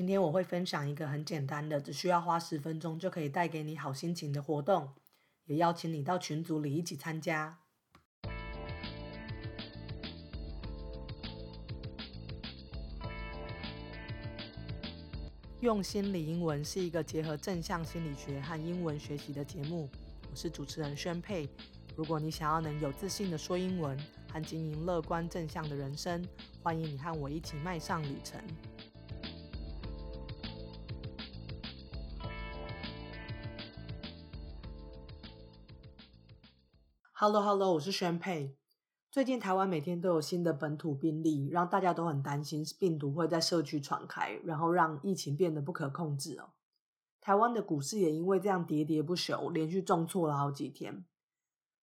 今天我会分享一个很简单的，只需要花十分钟就可以带给你好心情的活动，也邀请你到群组里一起参加。用心理英文是一个结合正向心理学和英文学习的节目，我是主持人宣佩。如果你想要能有自信的说英文和经营乐观正向的人生，欢迎你和我一起迈上旅程。Hello Hello，我是宣佩。最近台湾每天都有新的本土病例，让大家都很担心病毒会在社区传开，然后让疫情变得不可控制哦。台湾的股市也因为这样喋喋不休，连续重挫了好几天。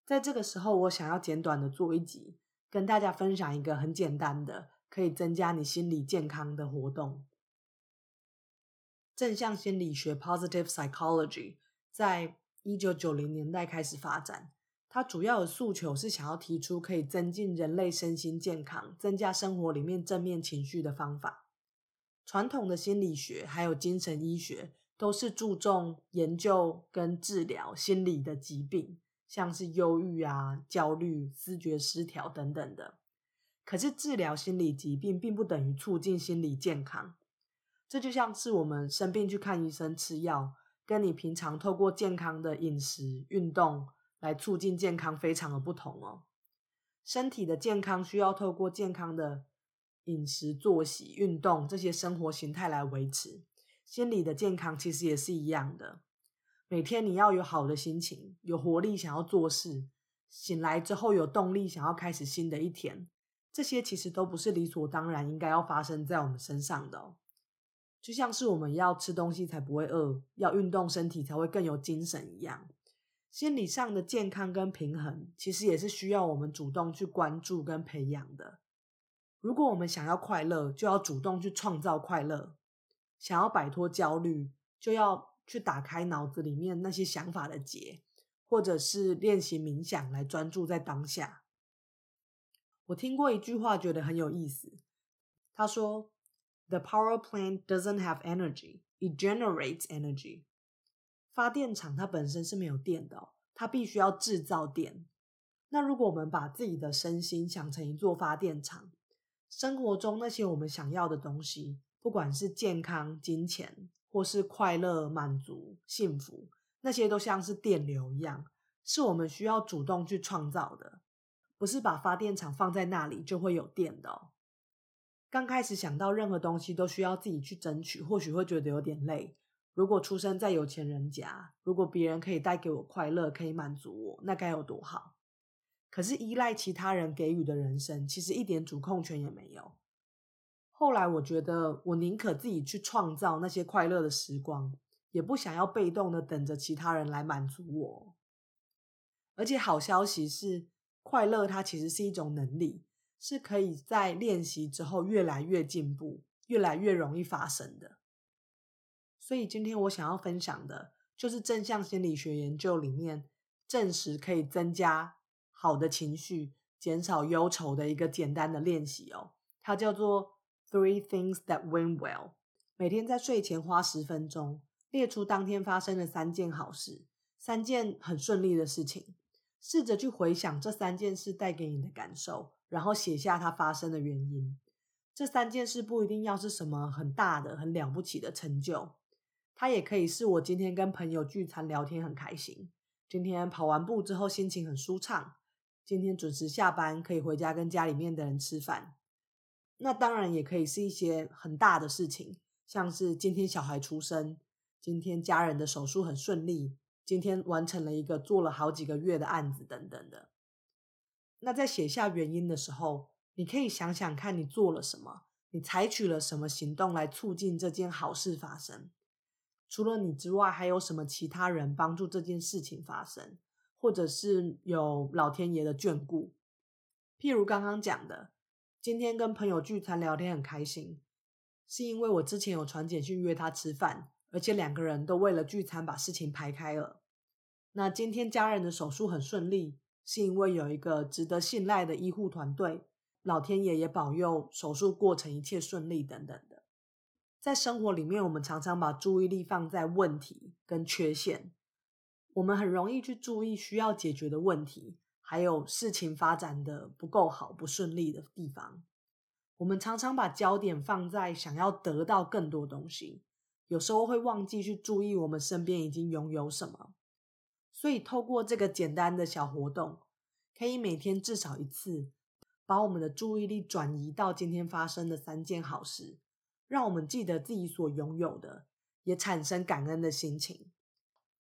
在这个时候，我想要简短的做一集，跟大家分享一个很简单的，可以增加你心理健康的活动。正向心理学 （Positive Psychology） 在一九九零年代开始发展。它主要的诉求是想要提出可以增进人类身心健康、增加生活里面正面情绪的方法。传统的心理学还有精神医学都是注重研究跟治疗心理的疾病，像是忧郁啊、焦虑、思觉失调等等的。可是治疗心理疾病并不等于促进心理健康。这就像是我们生病去看医生吃药，跟你平常透过健康的饮食、运动。来促进健康非常的不同哦。身体的健康需要透过健康的饮食、作息、运动这些生活形态来维持。心理的健康其实也是一样的。每天你要有好的心情，有活力，想要做事，醒来之后有动力，想要开始新的一天。这些其实都不是理所当然应该要发生在我们身上的哦。就像是我们要吃东西才不会饿，要运动身体才会更有精神一样。心理上的健康跟平衡，其实也是需要我们主动去关注跟培养的。如果我们想要快乐，就要主动去创造快乐；想要摆脱焦虑，就要去打开脑子里面那些想法的结，或者是练习冥想来专注在当下。我听过一句话，觉得很有意思。他说：“The power plant doesn't have energy; it generates energy.” 发电厂它本身是没有电的，它必须要制造电。那如果我们把自己的身心想成一座发电厂，生活中那些我们想要的东西，不管是健康、金钱，或是快乐、满足、幸福，那些都像是电流一样，是我们需要主动去创造的，不是把发电厂放在那里就会有电的。刚开始想到任何东西都需要自己去争取，或许会觉得有点累。如果出生在有钱人家，如果别人可以带给我快乐，可以满足我，那该有多好！可是依赖其他人给予的人生，其实一点主控权也没有。后来我觉得，我宁可自己去创造那些快乐的时光，也不想要被动的等着其他人来满足我。而且好消息是，快乐它其实是一种能力，是可以在练习之后越来越进步，越来越容易发生的。所以今天我想要分享的，就是正向心理学研究里面证实可以增加好的情绪、减少忧愁的一个简单的练习哦。它叫做 Three Things That Went Well。每天在睡前花十分钟，列出当天发生的三件好事，三件很顺利的事情，试着去回想这三件事带给你的感受，然后写下它发生的原因。这三件事不一定要是什么很大的、很了不起的成就。它也可以是我今天跟朋友聚餐聊天很开心，今天跑完步之后心情很舒畅，今天准时下班可以回家跟家里面的人吃饭。那当然也可以是一些很大的事情，像是今天小孩出生，今天家人的手术很顺利，今天完成了一个做了好几个月的案子等等的。那在写下原因的时候，你可以想想看你做了什么，你采取了什么行动来促进这件好事发生。除了你之外，还有什么其他人帮助这件事情发生，或者是有老天爷的眷顾？譬如刚刚讲的，今天跟朋友聚餐聊天很开心，是因为我之前有传简讯约他吃饭，而且两个人都为了聚餐把事情排开了。那今天家人的手术很顺利，是因为有一个值得信赖的医护团队，老天爷也保佑手术过程一切顺利等等的。在生活里面，我们常常把注意力放在问题跟缺陷，我们很容易去注意需要解决的问题，还有事情发展的不够好、不顺利的地方。我们常常把焦点放在想要得到更多东西，有时候会忘记去注意我们身边已经拥有什么。所以，透过这个简单的小活动，可以每天至少一次，把我们的注意力转移到今天发生的三件好事。让我们记得自己所拥有的，也产生感恩的心情。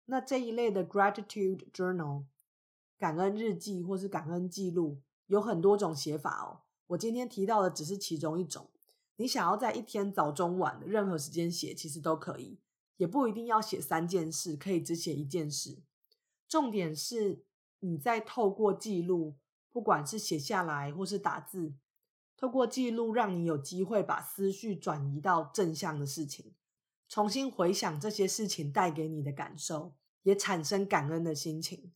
那这一类的 gratitude journal 感恩日记或是感恩记录，有很多种写法哦。我今天提到的只是其中一种。你想要在一天早中晚的任何时间写，其实都可以，也不一定要写三件事，可以只写一件事。重点是你在透过记录，不管是写下来或是打字。透过记录，让你有机会把思绪转移到正向的事情，重新回想这些事情带给你的感受，也产生感恩的心情。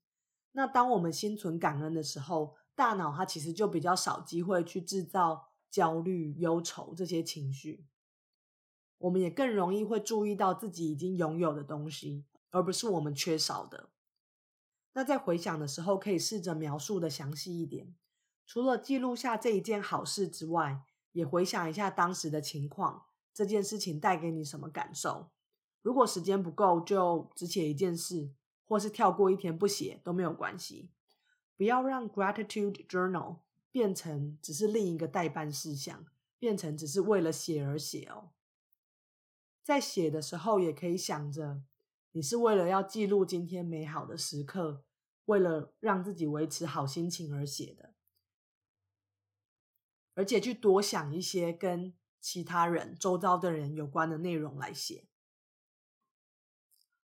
那当我们心存感恩的时候，大脑它其实就比较少机会去制造焦虑、忧愁这些情绪。我们也更容易会注意到自己已经拥有的东西，而不是我们缺少的。那在回想的时候，可以试着描述的详细一点。除了记录下这一件好事之外，也回想一下当时的情况，这件事情带给你什么感受？如果时间不够，就只写一件事，或是跳过一天不写都没有关系。不要让 gratitude journal 变成只是另一个代办事项，变成只是为了写而写哦。在写的时候，也可以想着你是为了要记录今天美好的时刻，为了让自己维持好心情而写的。而且去多想一些跟其他人、周遭的人有关的内容来写。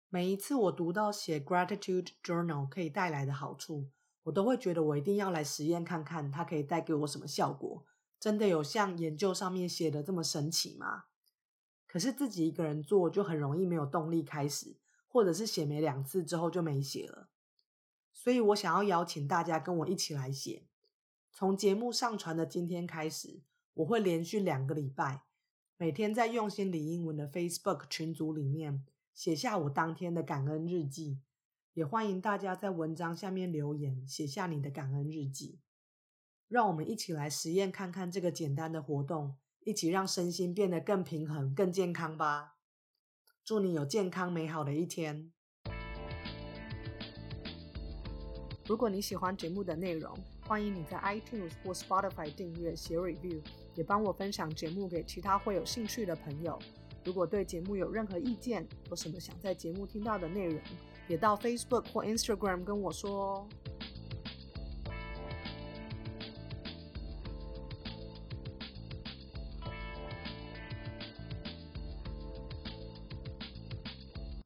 每一次我读到写 gratitude journal 可以带来的好处，我都会觉得我一定要来实验看看，它可以带给我什么效果。真的有像研究上面写的这么神奇吗？可是自己一个人做就很容易没有动力开始，或者是写没两次之后就没写了。所以我想要邀请大家跟我一起来写。从节目上传的今天开始，我会连续两个礼拜，每天在用心理英文的 Facebook 群组里面写下我当天的感恩日记。也欢迎大家在文章下面留言，写下你的感恩日记。让我们一起来实验看看这个简单的活动，一起让身心变得更平衡、更健康吧。祝你有健康美好的一天。如果你喜欢节目的内容，欢迎你在 iTunes 或 Spotify 订阅、写 review，也帮我分享节目给其他会有兴趣的朋友。如果对节目有任何意见，有什么想在节目听到的内容，也到 Facebook 或 Instagram 跟我说哦。